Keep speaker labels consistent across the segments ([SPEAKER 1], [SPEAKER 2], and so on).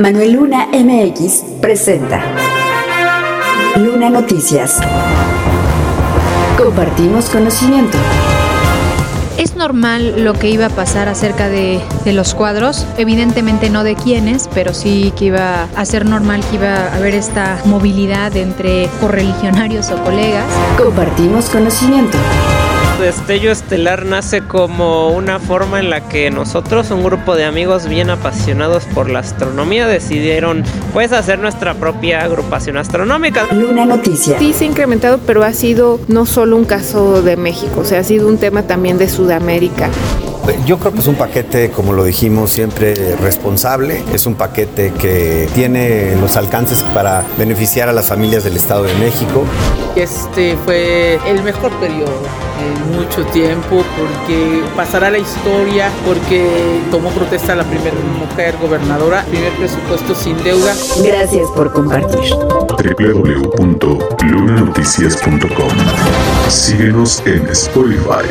[SPEAKER 1] Manuel Luna MX presenta Luna Noticias. Compartimos conocimiento.
[SPEAKER 2] Es normal lo que iba a pasar acerca de, de, los cuadros, evidentemente no de quiénes, pero sí que iba a ser normal que iba a haber esta movilidad entre correligionarios o colegas.
[SPEAKER 1] Compartimos conocimiento.
[SPEAKER 3] Destello Estelar nace como una forma en la que nosotros, un grupo de amigos bien apasionados por la astronomía, decidieron pues hacer nuestra propia agrupación astronómica.
[SPEAKER 1] Luna Noticias.
[SPEAKER 4] Sí se ha incrementado, pero ha sido no solo un caso de México, o sea, ha sido un tema también de Sudamérica.
[SPEAKER 5] Yo creo que es un paquete, como lo dijimos, siempre responsable. Es un paquete que tiene los alcances para beneficiar a las familias del Estado de México.
[SPEAKER 6] Este fue el mejor periodo en mucho tiempo porque pasará la historia, porque tomó protesta la primera mujer gobernadora, primer presupuesto sin deuda.
[SPEAKER 1] Gracias por compartir.
[SPEAKER 7] www.lunanoticias.com Síguenos en Spotify.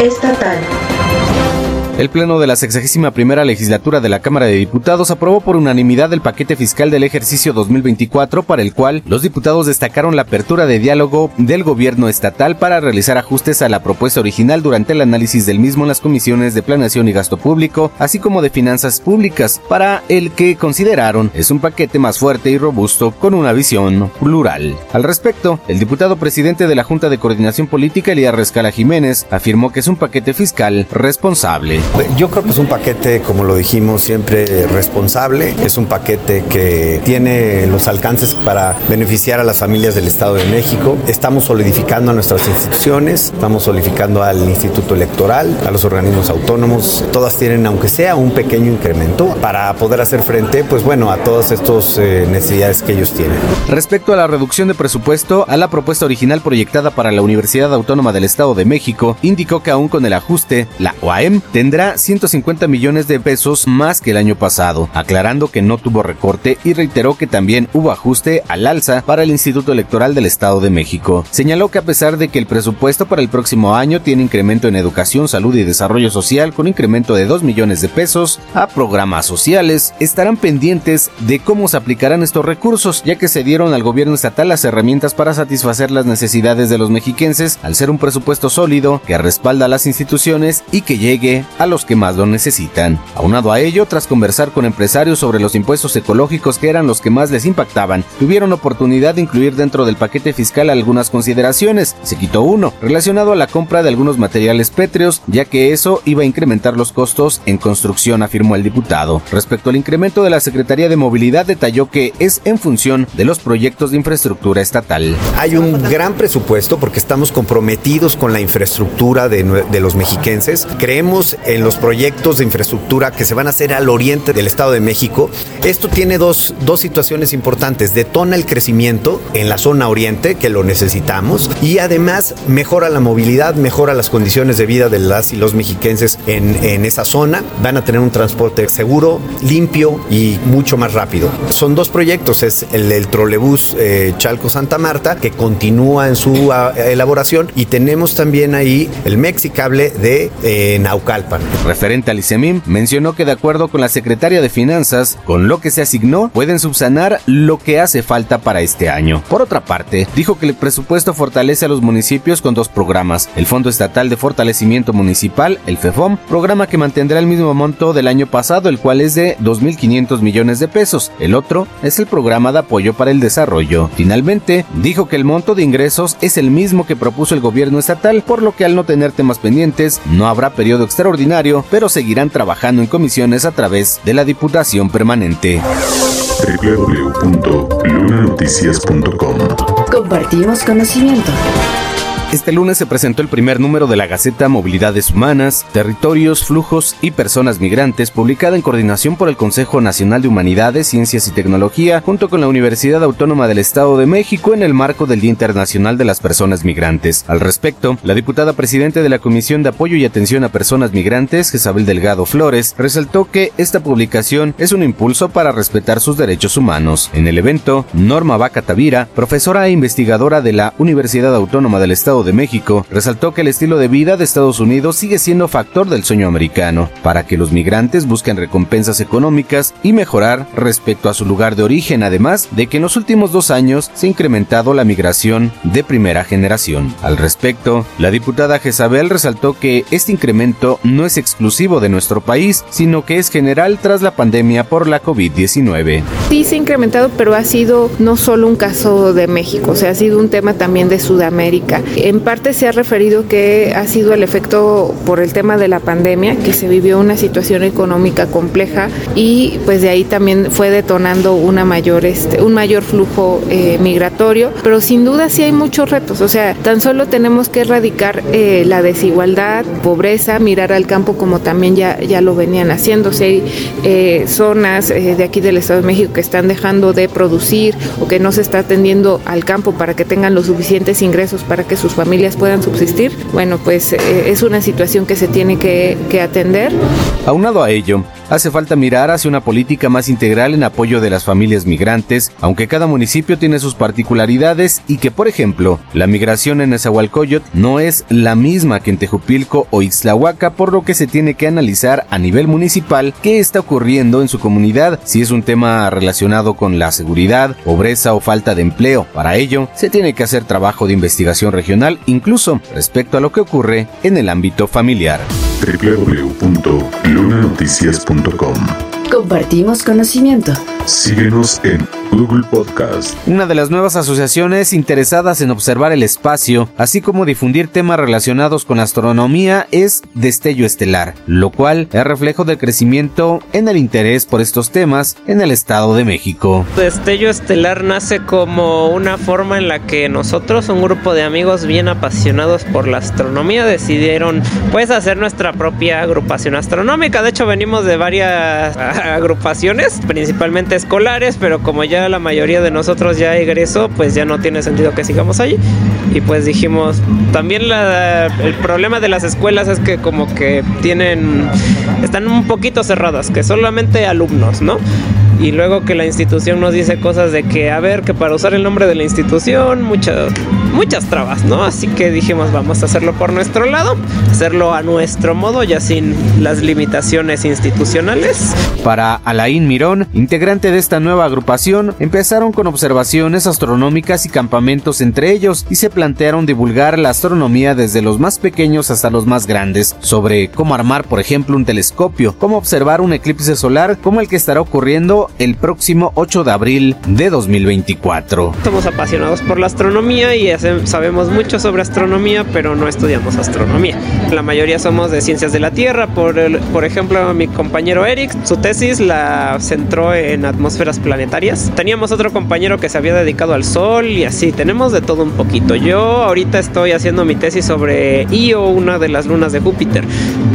[SPEAKER 1] Estatal.
[SPEAKER 8] El Pleno de la 61 primera legislatura de la Cámara de Diputados aprobó por unanimidad el paquete fiscal del ejercicio 2024 para el cual los diputados destacaron la apertura de diálogo del gobierno estatal para realizar ajustes a la propuesta original durante el análisis del mismo en las comisiones de planeación y gasto público, así como de finanzas públicas, para el que consideraron es un paquete más fuerte y robusto con una visión plural. Al respecto, el diputado presidente de la Junta de Coordinación Política, Elías Rescala Jiménez, afirmó que es un paquete fiscal responsable.
[SPEAKER 5] Yo creo que es un paquete, como lo dijimos, siempre responsable. Es un paquete que tiene los alcances para beneficiar a las familias del Estado de México. Estamos solidificando a nuestras instituciones, estamos solidificando al Instituto Electoral, a los organismos autónomos. Todas tienen, aunque sea un pequeño incremento, para poder hacer frente, pues bueno, a todas estas eh, necesidades que ellos tienen.
[SPEAKER 8] Respecto a la reducción de presupuesto, a la propuesta original proyectada para la Universidad Autónoma del Estado de México, indicó que aún con el ajuste, la OAM tendrá 150 millones de pesos más que el año pasado, aclarando que no tuvo recorte y reiteró que también hubo ajuste al alza para el Instituto Electoral del Estado de México. Señaló que a pesar de que el presupuesto para el próximo año tiene incremento en educación, salud y desarrollo social con incremento de 2 millones de pesos a programas sociales, estarán pendientes de cómo se aplicarán estos recursos, ya que se dieron al gobierno estatal las herramientas para satisfacer las necesidades de los mexiquenses al ser un presupuesto sólido que respalda a las instituciones y que llegue a los que más lo necesitan. Aunado a ello, tras conversar con empresarios sobre los impuestos ecológicos que eran los que más les impactaban, tuvieron oportunidad de incluir dentro del paquete fiscal algunas consideraciones. Se quitó uno, relacionado a la compra de algunos materiales pétreos, ya que eso iba a incrementar los costos en construcción, afirmó el diputado. Respecto al incremento de la Secretaría de Movilidad, detalló que es en función de los proyectos de infraestructura estatal.
[SPEAKER 5] Hay un gran presupuesto porque estamos comprometidos con la infraestructura de, de los mexiquenses. Creemos en los proyectos de infraestructura que se van a hacer al oriente del Estado de México. Esto tiene dos, dos situaciones importantes. Detona el crecimiento en la zona oriente, que lo necesitamos, y además mejora la movilidad, mejora las condiciones de vida de las y los mexiquenses en, en esa zona. Van a tener un transporte seguro, limpio y mucho más rápido. Son dos proyectos, es el del trolebús eh, Chalco-Santa Marta, que continúa en su a, elaboración, y tenemos también ahí el Mexicable de eh, Naucalpan.
[SPEAKER 8] Referente al ICEMIM, mencionó que de acuerdo con la secretaria de Finanzas, con lo que se asignó, pueden subsanar lo que hace falta para este año. Por otra parte, dijo que el presupuesto fortalece a los municipios con dos programas, el Fondo Estatal de Fortalecimiento Municipal, el FEFOM, programa que mantendrá el mismo monto del año pasado, el cual es de 2.500 millones de pesos. El otro es el programa de apoyo para el desarrollo. Finalmente, dijo que el monto de ingresos es el mismo que propuso el gobierno estatal, por lo que al no tener temas pendientes, no habrá periodo extraordinario, pero seguirán trabajando en comisiones a través de la Diputación Permanente.
[SPEAKER 7] www.lunanoticias.com
[SPEAKER 1] Compartimos conocimiento.
[SPEAKER 8] Este lunes se presentó el primer número de la Gaceta Movilidades Humanas, Territorios, Flujos y Personas Migrantes, publicada en coordinación por el Consejo Nacional de Humanidades, Ciencias y Tecnología, junto con la Universidad Autónoma del Estado de México en el marco del Día Internacional de las Personas Migrantes. Al respecto, la diputada presidente de la Comisión de Apoyo y Atención a Personas Migrantes, Jezabel Delgado Flores, resaltó que esta publicación es un impulso para respetar sus derechos humanos. En el evento, Norma Vaca Tavira, profesora e investigadora de la Universidad Autónoma del Estado De México, resaltó que el estilo de vida de Estados Unidos sigue siendo factor del sueño americano, para que los migrantes busquen recompensas económicas y mejorar respecto a su lugar de origen, además de que en los últimos dos años se ha incrementado la migración de primera generación. Al respecto, la diputada Jezabel resaltó que este incremento no es exclusivo de nuestro país, sino que es general tras la pandemia por la COVID-19.
[SPEAKER 4] Sí se ha incrementado, pero ha sido no solo un caso de México, o sea, ha sido un tema también de Sudamérica. En parte se ha referido que ha sido el efecto por el tema de la pandemia, que se vivió una situación económica compleja y pues de ahí también fue detonando una mayor, este, un mayor flujo eh, migratorio, pero sin duda sí hay muchos retos, o sea, tan solo tenemos que erradicar eh, la desigualdad, pobreza, mirar al campo como también ya, ya lo venían haciendo, si hay eh, zonas de aquí del Estado de México que están dejando de producir o que no se está atendiendo al campo para que tengan los suficientes ingresos para que sus familias puedan subsistir, bueno, pues eh, es una situación que se tiene que, que atender.
[SPEAKER 8] Aunado a ello, hace falta mirar hacia una política más integral en apoyo de las familias migrantes, aunque cada municipio tiene sus particularidades y que, por ejemplo, la migración en Nezahualcóyotl no es la misma que en Tejupilco o Ixtlahuaca, por lo que se tiene que analizar a nivel municipal qué está ocurriendo en su comunidad, si es un tema relacionado con la seguridad, pobreza o falta de empleo. Para ello, se tiene que hacer trabajo de investigación regional, incluso respecto a lo que ocurre en el ámbito familiar.
[SPEAKER 7] www.lunanoticias.com
[SPEAKER 1] Compartimos conocimiento.
[SPEAKER 7] Síguenos en Google Podcast.
[SPEAKER 8] Una de las nuevas asociaciones interesadas en observar el espacio, así como difundir temas relacionados con astronomía, es Destello Estelar, lo cual es reflejo del crecimiento en el interés por estos temas en el Estado de México.
[SPEAKER 3] Destello Estelar nace como una forma en la que nosotros, un grupo de amigos bien apasionados por la astronomía, decidieron pues hacer nuestra propia agrupación astronómica. De hecho, venimos de varias agrupaciones, principalmente escolares, pero como ya la mayoría de nosotros ya egresó, pues ya no tiene sentido que sigamos allí. Y pues dijimos, también la- el problema de las escuelas es que como que tienen, están un poquito cerradas, que solamente alumnos, ¿no? Y luego que la institución nos dice cosas de que, a ver, que para usar el nombre de la institución, muchas, muchas trabas, ¿no? Así que dijimos, vamos a hacerlo por nuestro lado, hacerlo a nuestro modo, ya sin las limitaciones institucionales.
[SPEAKER 8] Para Alain Mirón, integrante de esta nueva agrupación, empezaron con observaciones astronómicas y campamentos entre ellos y se plantearon divulgar la astronomía desde los más pequeños hasta los más grandes, sobre cómo armar, por ejemplo, un telescopio, cómo observar un eclipse solar como el que estará ocurriendo el próximo 8 de abril de 2024.
[SPEAKER 3] Somos apasionados por la astronomía y hace- sabemos mucho sobre astronomía, pero no estudiamos astronomía. La mayoría somos de ciencias de la Tierra. Por, el- por ejemplo, mi compañero Eric, su tesis la centró en atmósferas planetarias. Teníamos otro compañero que se había dedicado al Sol y así. Tenemos de todo un poquito. Yo ahorita estoy haciendo mi tesis sobre Io, una de las lunas de Júpiter,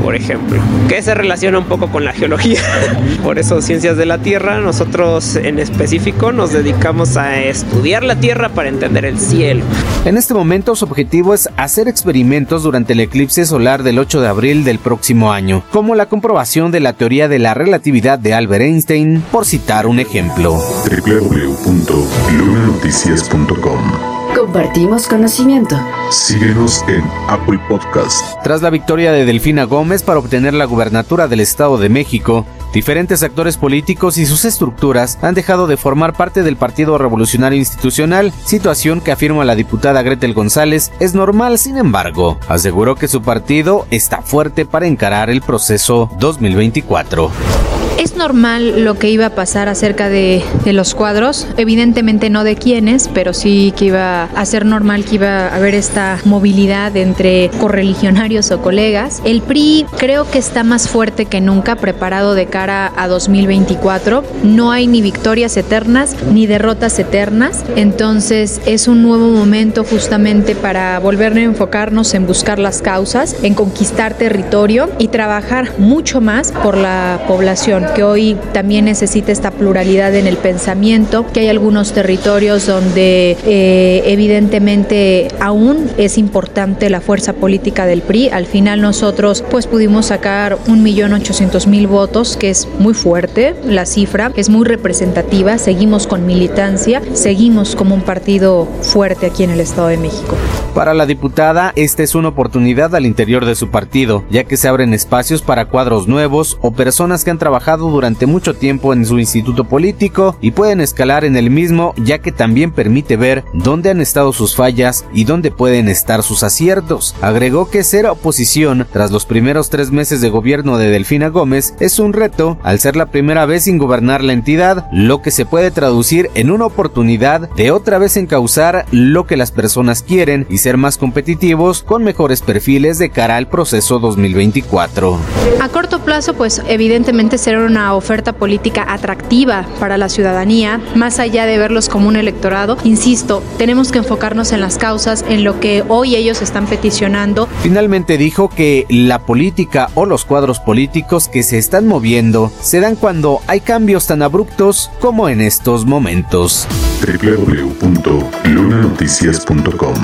[SPEAKER 3] por ejemplo, que se relaciona un poco con la geología. por eso, ciencias de la Tierra, nosotros en específico nos dedicamos a estudiar la Tierra para entender el cielo.
[SPEAKER 8] En este momento su objetivo es hacer experimentos durante el eclipse solar del 8 de abril del próximo año, como la comprobación de la teoría de la relatividad de Albert Einstein, por citar un ejemplo.
[SPEAKER 7] www.lunanoticias.com
[SPEAKER 1] Compartimos conocimiento.
[SPEAKER 7] Síguenos en Apple Podcast.
[SPEAKER 8] Tras la victoria de Delfina Gómez para obtener la gubernatura del Estado de México, diferentes actores políticos y sus estructuras han dejado de formar parte del Partido Revolucionario Institucional, situación que afirma la diputada Gretel González es normal, sin embargo, aseguró que su partido está fuerte para encarar el proceso 2024.
[SPEAKER 2] Normal lo que iba a pasar acerca de, de los cuadros, evidentemente no de quiénes, pero sí que iba a ser normal que iba a haber esta movilidad entre correligionarios o colegas. El PRI creo que está más fuerte que nunca, preparado de cara a 2024. No hay ni victorias eternas ni derrotas eternas, entonces es un nuevo momento justamente para volver a enfocarnos en buscar las causas, en conquistar territorio y trabajar mucho más por la población que hoy también necesita esta pluralidad en el pensamiento, que hay algunos territorios donde eh, evidentemente aún es importante la fuerza política del PRI. Al final nosotros pues pudimos sacar un millón ochocientos mil votos, que es muy fuerte la cifra, es muy representativa, seguimos con militancia, seguimos como un partido fuerte aquí en el Estado de México.
[SPEAKER 8] Para la diputada, esta es una oportunidad al interior de su partido, ya que se abren espacios para cuadros nuevos o personas que han trabajado durante mucho tiempo en su instituto político y pueden escalar en el mismo, ya que también permite ver dónde han estado sus fallas y dónde pueden estar sus aciertos. Agregó que ser oposición tras los primeros tres meses de gobierno de Delfina Gómez es un reto al ser la primera vez sin gobernar la entidad, lo que se puede traducir en una oportunidad de otra vez encauzar lo que las personas quieren y ser más competitivos con mejores perfiles de cara al proceso 2024.
[SPEAKER 2] A corto plazo, pues evidentemente será una oferta política atractiva para la ciudadanía, más allá de verlos como un electorado. Insisto, tenemos que enfocarnos en las causas, en lo que hoy ellos están peticionando.
[SPEAKER 8] Finalmente dijo que la política o los cuadros políticos que se están moviendo se dan cuando hay cambios tan abruptos como en estos momentos.
[SPEAKER 7] www.lunanoticias.com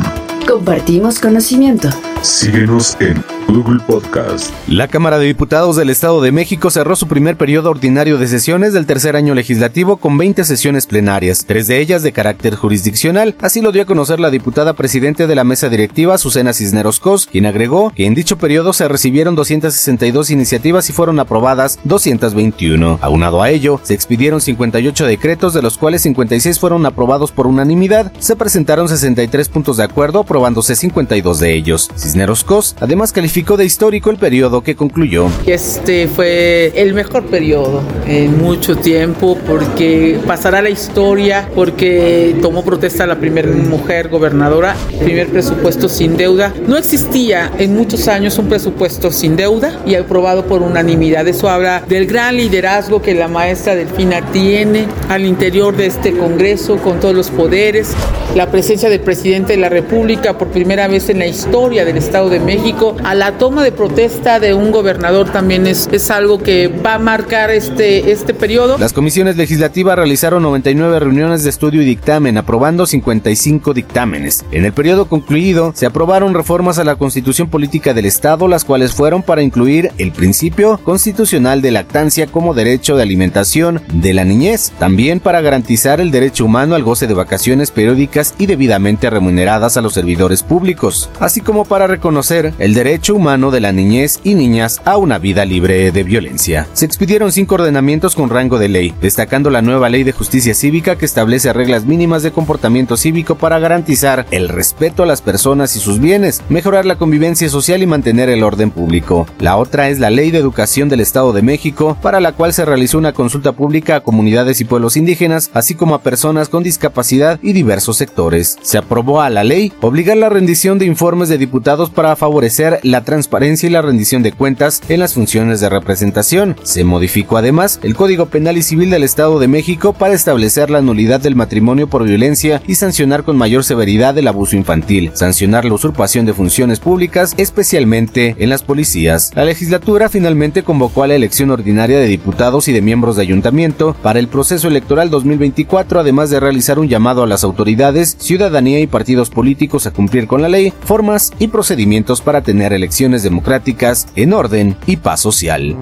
[SPEAKER 1] Compartimos conocimiento.
[SPEAKER 7] Síguenos en Google Podcast.
[SPEAKER 8] La Cámara de Diputados del Estado de México cerró su primer periodo ordinario de sesiones del tercer año legislativo con 20 sesiones plenarias, tres de ellas de carácter jurisdiccional. Así lo dio a conocer la diputada presidente de la mesa directiva, Susana Cisneros Cos, quien agregó que en dicho periodo se recibieron 262 iniciativas y fueron aprobadas 221. Aunado a ello, se expidieron 58 decretos, de los cuales 56 fueron aprobados por unanimidad. Se presentaron 63 puntos de acuerdo, aprobándose 52 de ellos. Cisneros Cos además calificó de histórico el periodo que concluyó.
[SPEAKER 6] Este fue el mejor periodo en mucho tiempo porque pasará la historia porque tomó protesta la primera mujer gobernadora, primer presupuesto sin deuda. No existía en muchos años un presupuesto sin deuda y aprobado por unanimidad. Eso habla del gran liderazgo que la maestra Delfina tiene al interior de este Congreso con todos los poderes, la presencia del presidente de la República por primera vez en la historia del Estado de México a la toma de protesta de un gobernador también es, es algo que va a marcar este, este periodo.
[SPEAKER 8] Las comisiones legislativas realizaron 99 reuniones de estudio y dictamen, aprobando 55 dictámenes. En el periodo concluido, se aprobaron reformas a la constitución política del Estado, las cuales fueron para incluir el principio constitucional de lactancia como derecho de alimentación de la niñez, también para garantizar el derecho humano al goce de vacaciones periódicas y debidamente remuneradas a los servidores públicos, así como para reconocer el derecho humano de la niñez y niñas a una vida libre de violencia. Se expidieron cinco ordenamientos con rango de ley, destacando la nueva ley de justicia cívica que establece reglas mínimas de comportamiento cívico para garantizar el respeto a las personas y sus bienes, mejorar la convivencia social y mantener el orden público. La otra es la ley de educación del Estado de México, para la cual se realizó una consulta pública a comunidades y pueblos indígenas, así como a personas con discapacidad y diversos sectores. Se aprobó a la ley obligar la rendición de informes de diputados para favorecer la transparencia y la rendición de cuentas en las funciones de representación. Se modificó además el Código Penal y Civil del Estado de México para establecer la nulidad del matrimonio por violencia y sancionar con mayor severidad el abuso infantil, sancionar la usurpación de funciones públicas, especialmente en las policías. La legislatura finalmente convocó a la elección ordinaria de diputados y de miembros de ayuntamiento para el proceso electoral 2024, además de realizar un llamado a las autoridades, ciudadanía y partidos políticos a cumplir con la ley, formas y procedimientos para tener elecciones democráticas en orden y paz social.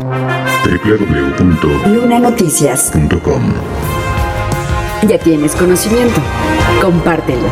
[SPEAKER 7] www.lunanoticias.com
[SPEAKER 1] Ya tienes conocimiento. Compártelo.